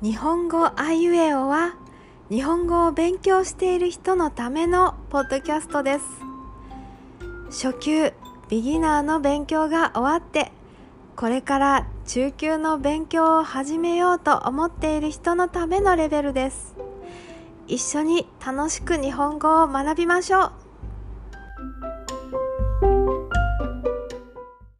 日本語あいうえおは日本語を勉強している人のためのポッドキャストです。初級ビギナーの勉強が終わってこれから中級の勉強を始めようと思っている人のためのレベルです。一緒に楽しく日本語を学びましょう。